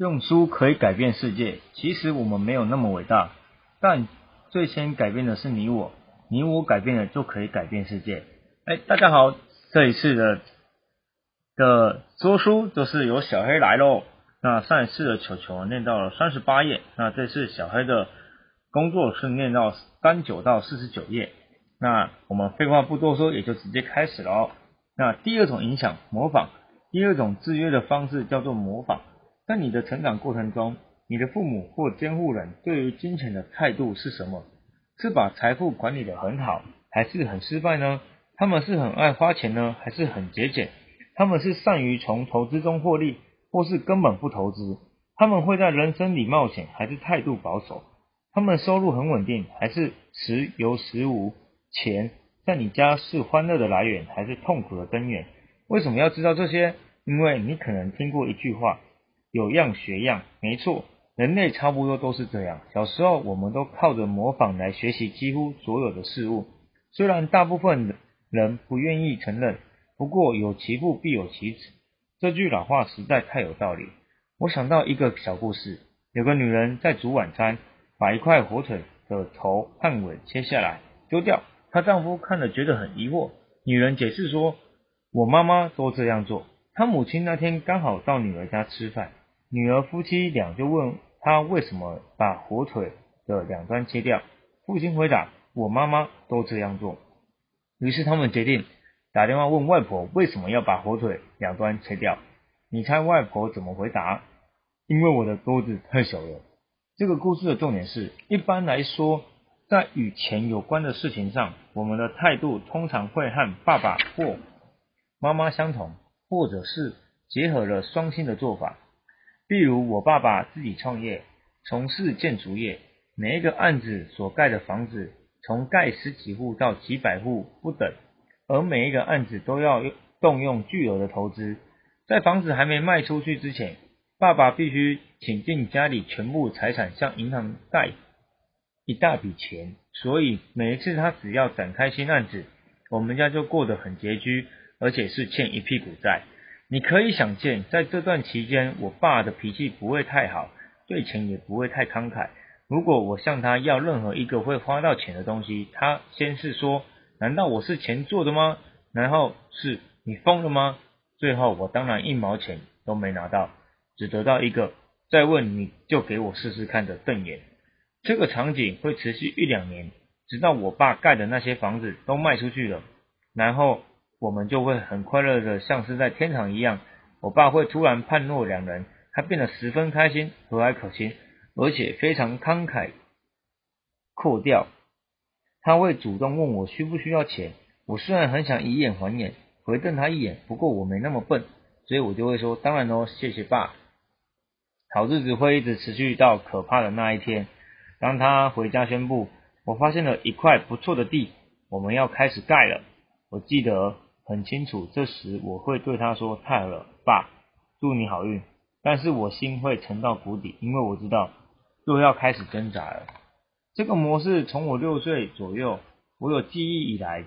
用书可以改变世界，其实我们没有那么伟大，但最先改变的是你我，你我改变了就可以改变世界。哎，大家好，这一次的的说书就是由小黑来喽。那上一次的球球念到了三十八页，那这次小黑的工作是念到三九到四十九页。那我们废话不多说，也就直接开始了哦。那第二种影响，模仿，第二种制约的方式叫做模仿。在你的成长过程中，你的父母或监护人对于金钱的态度是什么？是把财富管理得很好，还是很失败呢？他们是很爱花钱呢，还是很节俭？他们是善于从投资中获利，或是根本不投资？他们会在人生里冒险，还是态度保守？他们收入很稳定，还是时有时无？钱在你家是欢乐的来源，还是痛苦的根源？为什么要知道这些？因为你可能听过一句话。有样学样，没错，人类差不多都是这样。小时候，我们都靠着模仿来学习几乎所有的事物。虽然大部分人不愿意承认，不过有其父必有其子，这句老话实在太有道理。我想到一个小故事：有个女人在煮晚餐，把一块火腿的头和尾切下来丢掉。她丈夫看了觉得很疑惑。女人解释说：“我妈妈都这样做。她母亲那天刚好到女儿家吃饭。”女儿夫妻俩就问他为什么把火腿的两端切掉。父亲回答：“我妈妈都这样做。”于是他们决定打电话问外婆为什么要把火腿两端切掉。你猜外婆怎么回答？因为我的钩子太小了。这个故事的重点是，一般来说，在与钱有关的事情上，我们的态度通常会和爸爸或妈妈相同，或者是结合了双亲的做法。例如，我爸爸自己创业，从事建筑业，每一个案子所盖的房子，从盖十几户到几百户不等，而每一个案子都要动用巨额的投资。在房子还没卖出去之前，爸爸必须倾尽家里全部财产向银行贷一大笔钱，所以每一次他只要展开新案子，我们家就过得很拮据，而且是欠一屁股债。你可以想见，在这段期间，我爸的脾气不会太好，对钱也不会太慷慨。如果我向他要任何一个会花到钱的东西，他先是说：“难道我是钱做的吗？”然后是“你疯了吗？”最后我当然一毛钱都没拿到，只得到一个“再问你就给我试试看”的瞪眼。这个场景会持续一两年，直到我爸盖的那些房子都卖出去了，然后。我们就会很快乐的，像是在天堂一样。我爸会突然判若两人，他变得十分开心、和蔼可亲，而且非常慷慨阔调。他会主动问我需不需要钱。我虽然很想以眼还眼，回瞪他一眼，不过我没那么笨，所以我就会说：“当然喽，谢谢爸。”好日子会一直持续到可怕的那一天。当他回家宣布：“我发现了一块不错的地，我们要开始盖了。”我记得。很清楚，这时我会对他说：“太好了，爸，祝你好运。”但是我心会沉到谷底，因为我知道又要开始挣扎了。这个模式从我六岁左右，我有记忆以来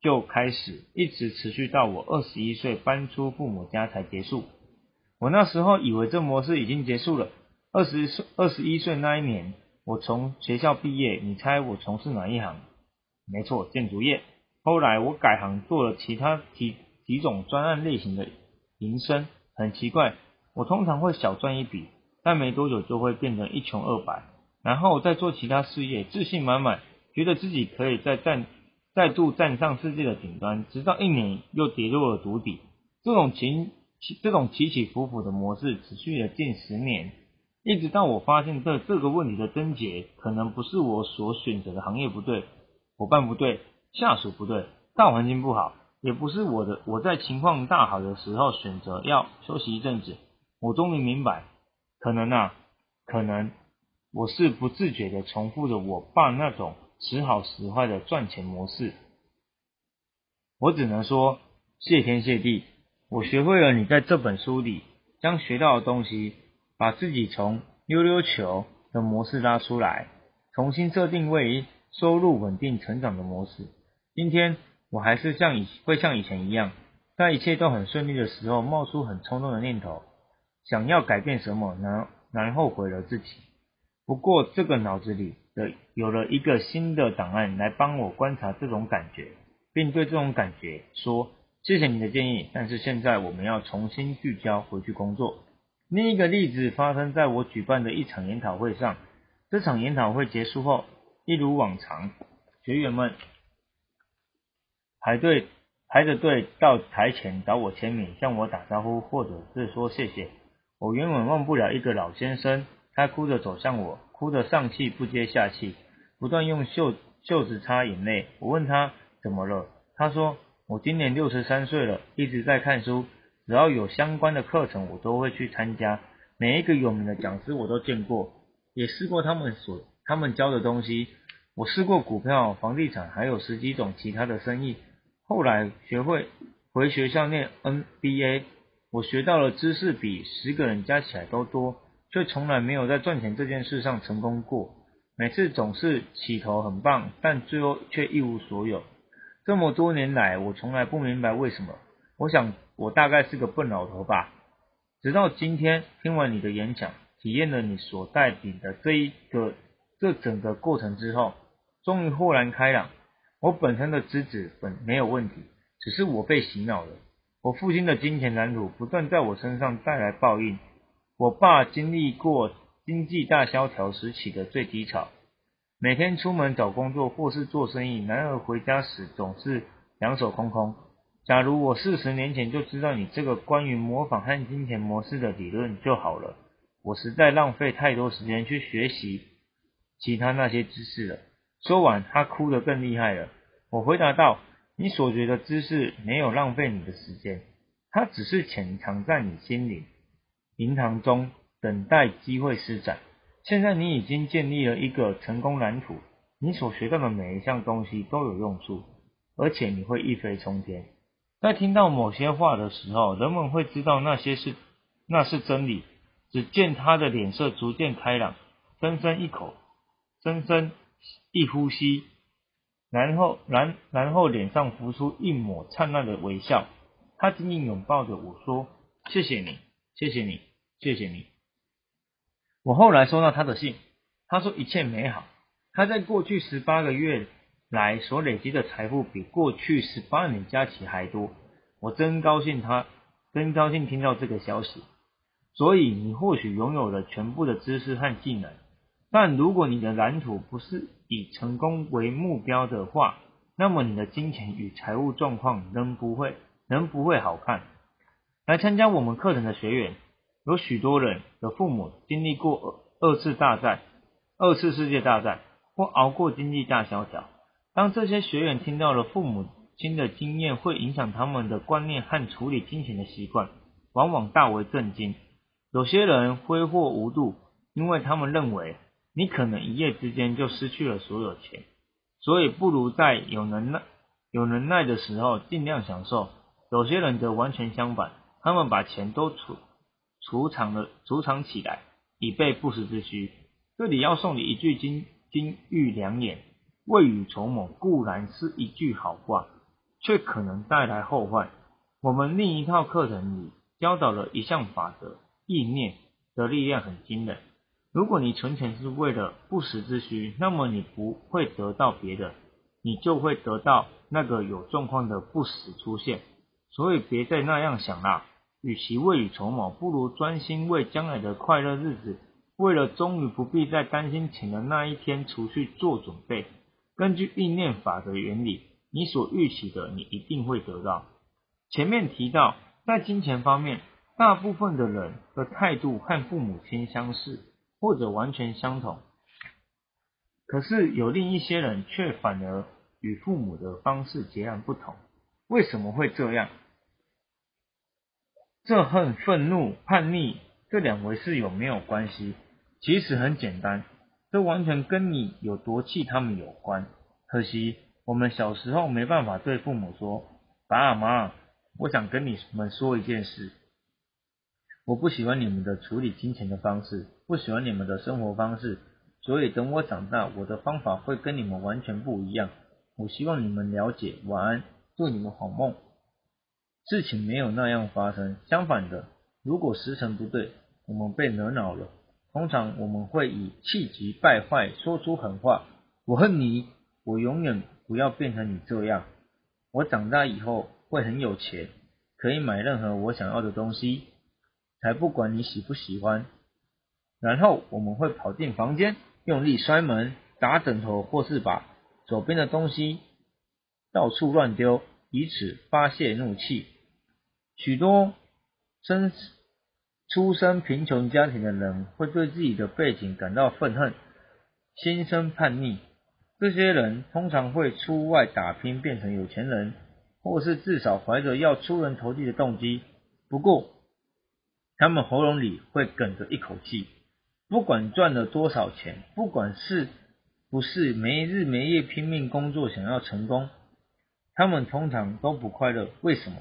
就开始，一直持续到我二十一岁搬出父母家才结束。我那时候以为这模式已经结束了。二十岁二十一岁那一年，我从学校毕业，你猜我从事哪一行？没错，建筑业。后来我改行做了其他几几种专案类型的营生，很奇怪，我通常会小赚一笔，但没多久就会变成一穷二白，然后再做其他事业，自信满满，觉得自己可以再站再度站上世界的顶端，直到一年又跌落了谷底。这种情这种起起伏伏的模式持续了近十年，一直到我发现这这个问题的症结，可能不是我所选择的行业不对，伙伴不对。下属不对，大环境不好，也不是我的。我在情况大好的时候选择要休息一阵子，我终于明白，可能啊，可能我是不自觉的重复着我爸那种时好时坏的赚钱模式。我只能说谢天谢地，我学会了你在这本书里将学到的东西，把自己从溜溜球的模式拉出来，重新设定为收入稳定成长的模式。今天我还是像以会像以前一样，在一切都很顺利的时候冒出很冲动的念头，想要改变什么，然然后毁了自己。不过这个脑子里的有了一个新的档案来帮我观察这种感觉，并对这种感觉说：谢谢你的建议，但是现在我们要重新聚焦回去工作。另一个例子发生在我举办的一场研讨会上。这场研讨会结束后，一如往常，学员们排队排着队到台前找我签名，向我打招呼，或者是说谢谢。我永远忘不了一个老先生，他哭着走向我，哭得上气不接下气，不断用袖袖子擦眼泪。我问他怎么了，他说我今年六十三岁了，一直在看书。只要有相关的课程，我都会去参加。每一个有名的讲师我都见过，也试过他们所他们教的东西。我试过股票、房地产，还有十几种其他的生意。后来学会回学校念 NBA，我学到了知识比十个人加起来都多，却从来没有在赚钱这件事上成功过。每次总是起头很棒，但最后却一无所有。这么多年来，我从来不明白为什么。我想。我大概是个笨老头吧。直到今天听完你的演讲，体验了你所带领的这一个这整个过程之后，终于豁然开朗。我本身的资质本没有问题，只是我被洗脑了。我父亲的金钱蓝图不断在我身上带来报应。我爸经历过经济大萧条时起的最低潮，每天出门找工作或是做生意，然而回家时总是两手空空。假如我四十年前就知道你这个关于模仿和金钱模式的理论就好了，我实在浪费太多时间去学习其他那些知识了。说完，他哭得更厉害了。我回答道：“你所学的知识没有浪费你的时间，它只是潜藏在你心灵银行中，等待机会施展。现在你已经建立了一个成功蓝图，你所学到的每一项东西都有用处，而且你会一飞冲天。”在听到某些话的时候，人们会知道那些是那是真理。只见他的脸色逐渐开朗，深深一口，深深一呼吸，然后然然后脸上浮出一抹灿烂的微笑。他紧紧拥抱着我说：“谢谢你，谢谢你，谢谢你。”我后来收到他的信，他说一切美好。他在过去十八个月。来所累积的财富比过去十八年加起还多，我真高兴，他真高兴听到这个消息。所以你或许拥有了全部的知识和技能，但如果你的蓝图不是以成功为目标的话，那么你的金钱与财务状况仍不会仍不会好看。来参加我们课程的学员，有许多人的父母经历过二次大战、二次世界大战，或熬过经济大萧条。当这些学员听到了父母亲的经验会影响他们的观念和处理金钱的习惯，往往大为震惊。有些人挥霍无度，因为他们认为你可能一夜之间就失去了所有钱，所以不如在有能耐、有能耐的时候尽量享受。有些人则完全相反，他们把钱都储储藏了、储藏起来，以备不时之需。这里要送你一句金金玉良言。未雨绸缪固然是一句好话，却可能带来后患。我们另一套课程里教导了一项法则：意念的力量很惊人。如果你存钱是为了不时之需，那么你不会得到别的，你就会得到那个有状况的不时出现。所以别再那样想啦，与其未雨绸缪，不如专心为将来的快乐日子，为了终于不必再担心钱的那一天除去做准备。根据意念法的原理，你所预期的，你一定会得到。前面提到，在金钱方面，大部分的人的态度和父母亲相似，或者完全相同。可是有另一些人却反而与父母的方式截然不同。为什么会这样？这恨愤怒、叛逆这两回事有没有关系？其实很简单。这完全跟你有多气他们有关。可惜我们小时候没办法对父母说：“爸妈，我想跟你们说一件事，我不喜欢你们的处理金钱的方式，不喜欢你们的生活方式，所以等我长大，我的方法会跟你们完全不一样。我希望你们了解。晚安，祝你们好梦。”事情没有那样发生，相反的，如果时辰不对，我们被惹恼了，通常我们会以气急败坏说出狠话：“我恨你，我永远不要变成你这样。我长大以后会很有钱，可以买任何我想要的东西，才不管你喜不喜欢。”然后我们会跑进房间，用力摔门、打枕头，或是把左边的东西到处乱丢，以此发泄怒气。许多生出身贫穷家庭的人会对自己的背景感到愤恨，心生叛逆。这些人通常会出外打拼，变成有钱人，或是至少怀着要出人头地的动机。不过，他们喉咙里会哽着一口气。不管赚了多少钱，不管是不是没日没夜拼命工作想要成功，他们通常都不快乐。为什么？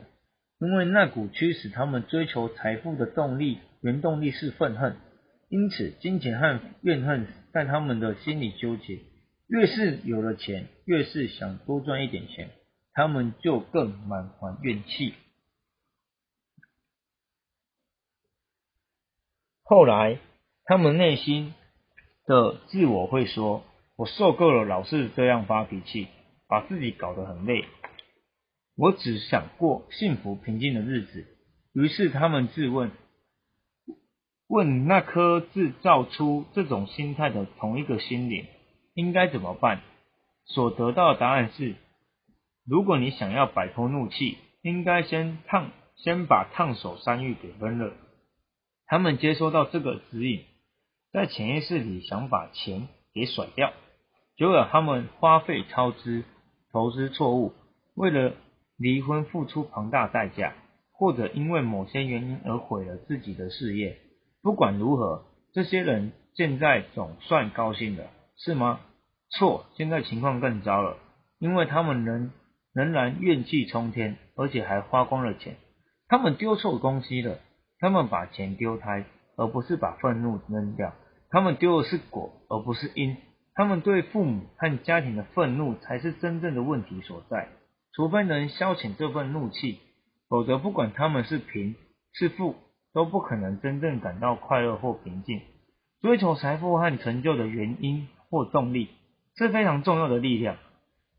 因为那股驱使他们追求财富的动力，原动力是愤恨。因此，金钱和怨恨在他们的心里纠结。越是有了钱，越是想多赚一点钱，他们就更满怀怨气。后来。他们内心的自我会说：“我受够了老是这样发脾气，把自己搞得很累。我只想过幸福平静的日子。”于是他们自问：“问那颗制造出这种心态的同一个心灵应该怎么办？”所得到的答案是：如果你想要摆脱怒气，应该先烫，先把烫手山芋给温热。他们接收到这个指引。在潜意识里想把钱给甩掉，久而他们花费超支、投资错误，为了离婚付出庞大代价，或者因为某些原因而毁了自己的事业。不管如何，这些人现在总算高兴了，是吗？错，现在情况更糟了，因为他们仍仍然怨气冲天，而且还花光了钱。他们丢错东西了，他们把钱丢开，而不是把愤怒扔掉。他们丢的是果，而不是因。他们对父母和家庭的愤怒才是真正的问题所在。除非能消遣这份怒气，否则不管他们是贫是富，都不可能真正感到快乐或平静。追求财富和成就的原因或动力是非常重要的力量。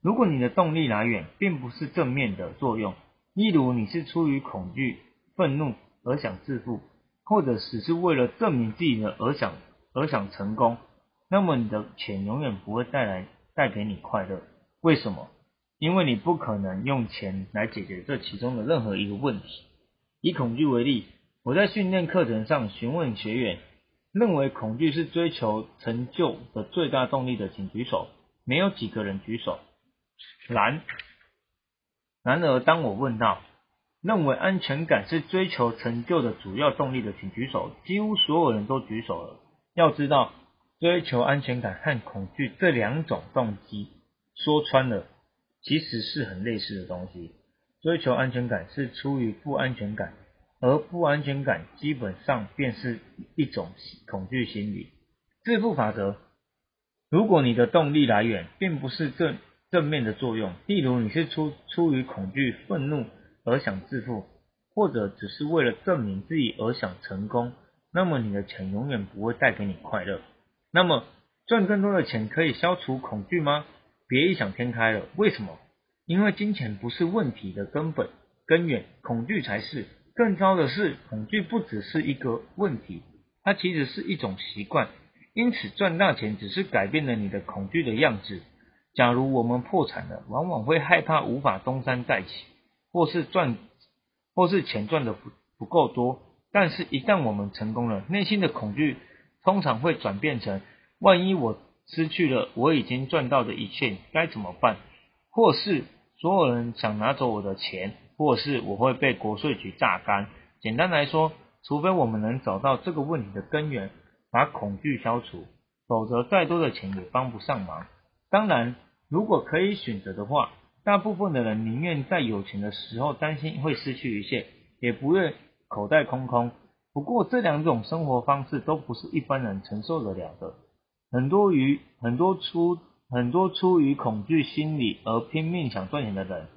如果你的动力来源并不是正面的作用，例如你是出于恐惧、愤怒而想致富，或者只是为了证明自己的而想。而想成功，那么你的钱永远不会带来带给你快乐。为什么？因为你不可能用钱来解决这其中的任何一个问题。以恐惧为例，我在训练课程上询问学员，认为恐惧是追求成就的最大动力的，请举手。没有几个人举手。然，然而当我问到认为安全感是追求成就的主要动力的，请举手。几乎所有人都举手了。要知道，追求安全感和恐惧这两种动机，说穿了，其实是很类似的东西。追求安全感是出于不安全感，而不安全感基本上便是一种恐惧心理。致富法则：如果你的动力来源并不是正正面的作用，例如你是出出于恐惧、愤怒而想致富，或者只是为了证明自己而想成功。那么你的钱永远不会带给你快乐。那么赚更多的钱可以消除恐惧吗？别异想天开了。为什么？因为金钱不是问题的根本根源，恐惧才是。更糟的是，恐惧不只是一个问题，它其实是一种习惯。因此，赚大钱只是改变了你的恐惧的样子。假如我们破产了，往往会害怕无法东山再起，或是赚，或是钱赚的不不够多。但是，一旦我们成功了，内心的恐惧通常会转变成：万一我失去了我已经赚到的一切，该怎么办？或是所有人想拿走我的钱，或是我会被国税局榨干。简单来说，除非我们能找到这个问题的根源，把恐惧消除，否则再多的钱也帮不上忙。当然，如果可以选择的话，大部分的人宁愿在有钱的时候担心会失去一切，也不愿。口袋空空。不过这两种生活方式都不是一般人承受得了的。很多于很多出很多出于恐惧心理而拼命想赚钱的人，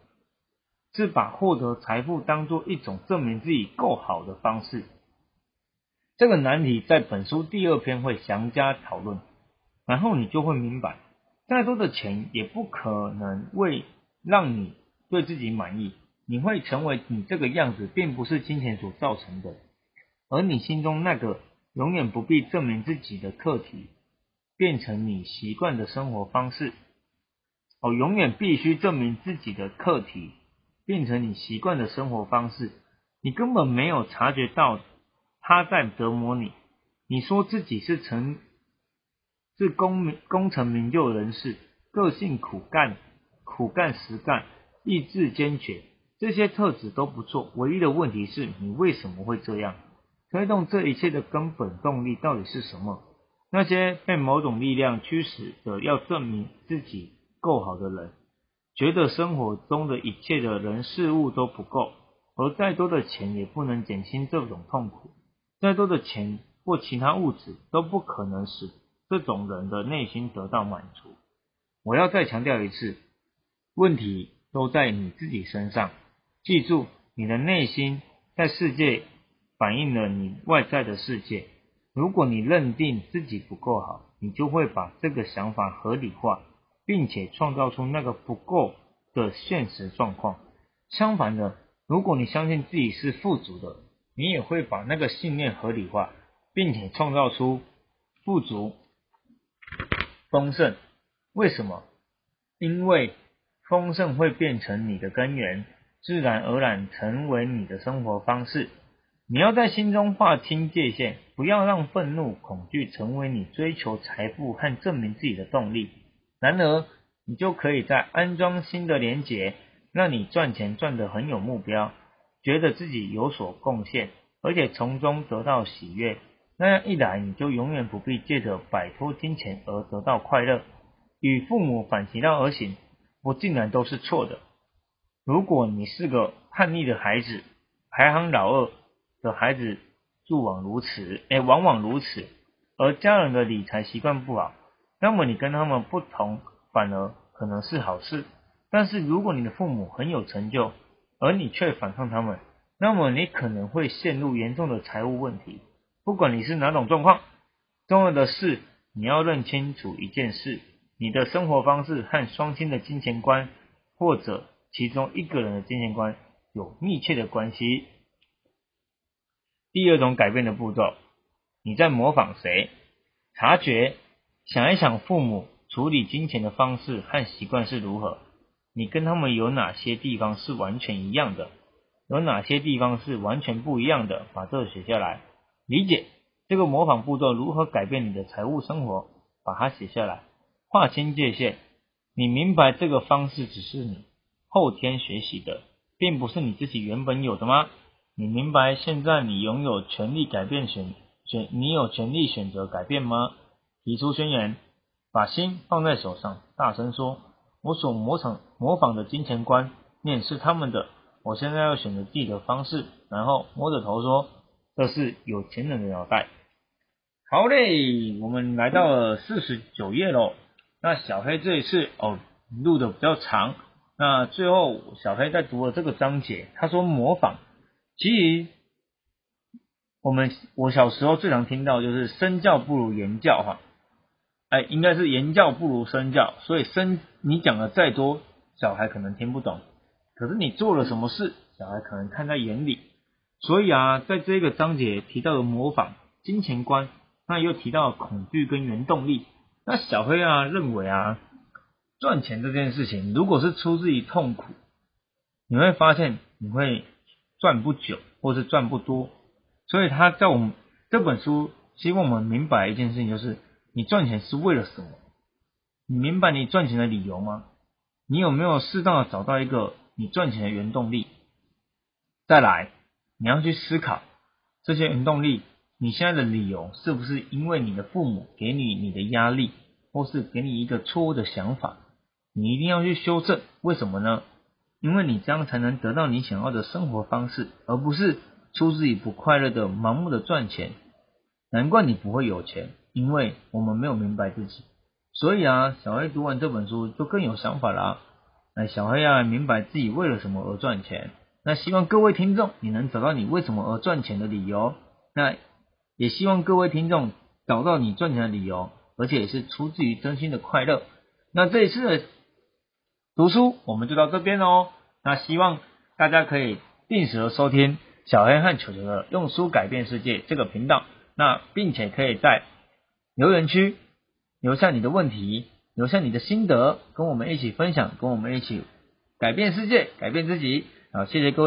是把获得财富当做一种证明自己够好的方式。这个难题在本书第二篇会详加讨论，然后你就会明白，再多的钱也不可能为让你对自己满意。你会成为你这个样子，并不是金钱所造成的，而你心中那个永远不必证明自己的课题，变成你习惯的生活方式。哦，永远必须证明自己的课题，变成你习惯的生活方式。你根本没有察觉到他在折磨你。你说自己是成是功名功成名就人士，个性苦干，苦干实干，意志坚决。这些特质都不错，唯一的问题是你为什么会这样？推动这一切的根本动力到底是什么？那些被某种力量驱使的要证明自己够好的人，觉得生活中的一切的人事物都不够，而再多的钱也不能减轻这种痛苦，再多的钱或其他物质都不可能使这种人的内心得到满足。我要再强调一次，问题都在你自己身上。记住，你的内心在世界反映了你外在的世界。如果你认定自己不够好，你就会把这个想法合理化，并且创造出那个不够的现实状况。相反的，如果你相信自己是富足的，你也会把那个信念合理化，并且创造出富足、丰盛。为什么？因为丰盛会变成你的根源。自然而然成为你的生活方式。你要在心中划清界限，不要让愤怒、恐惧成为你追求财富和证明自己的动力。然而，你就可以在安装新的连结，让你赚钱赚得很有目标，觉得自己有所贡献，而且从中得到喜悦。那样一来，你就永远不必借着摆脱金钱而得到快乐。与父母反其道而行，不竟然都是错的。如果你是个叛逆的孩子，排行老二的孩子，往往如此，哎，往往如此。而家人的理财习惯不好，那么你跟他们不同，反而可能是好事。但是如果你的父母很有成就，而你却反抗他们，那么你可能会陷入严重的财务问题。不管你是哪种状况，重要的是你要认清楚一件事：你的生活方式和双亲的金钱观，或者。其中一个人的金钱观有密切的关系。第二种改变的步骤，你在模仿谁？察觉，想一想父母处理金钱的方式和习惯是如何，你跟他们有哪些地方是完全一样的？有哪些地方是完全不一样的？把这个写下来，理解这个模仿步骤如何改变你的财务生活，把它写下来，划清界限。你明白这个方式只是你。后天学习的，并不是你自己原本有的吗？你明白现在你拥有权利改变选选，你有权利选择改变吗？提出宣言，把心放在手上，大声说：“我所模仿模仿的金钱观念是他们的，我现在要选择自己的方式。”然后摸着头说：“这是有钱人的脑袋。”好嘞，我们来到了四十九页喽。那小黑这一次哦录的比较长。那最后，小黑在读了这个章节，他说模仿。其实我们我小时候最常听到就是身教不如言教哈，哎，应该是言教不如身教，所以身你讲的再多，小孩可能听不懂，可是你做了什么事，小孩可能看在眼里。所以啊，在这个章节提到的模仿金钱观，那又提到恐惧跟原动力。那小黑啊认为啊。赚钱这件事情，如果是出自于痛苦，你会发现你会赚不久，或是赚不多。所以他在我们这本书，希望我们明白一件事情，就是你赚钱是为了什么？你明白你赚钱的理由吗？你有没有适当的找到一个你赚钱的原动力？再来，你要去思考这些原动力，你现在的理由是不是因为你的父母给你你的压力，或是给你一个错误的想法？你一定要去修正，为什么呢？因为你这样才能得到你想要的生活方式，而不是出自于不快乐的盲目的赚钱。难怪你不会有钱，因为我们没有明白自己。所以啊，小黑读完这本书就更有想法啦。那小黑啊明白自己为了什么而赚钱。那希望各位听众，你能找到你为什么而赚钱的理由。那也希望各位听众找到你赚钱的理由，而且也是出自于真心的快乐。那这一次的读书我们就到这边哦。那希望大家可以定时的收听小黑和球球的用书改变世界这个频道，那并且可以在留言区留下你的问题，留下你的心得，跟我们一起分享，跟我们一起改变世界，改变自己。好，谢谢各位。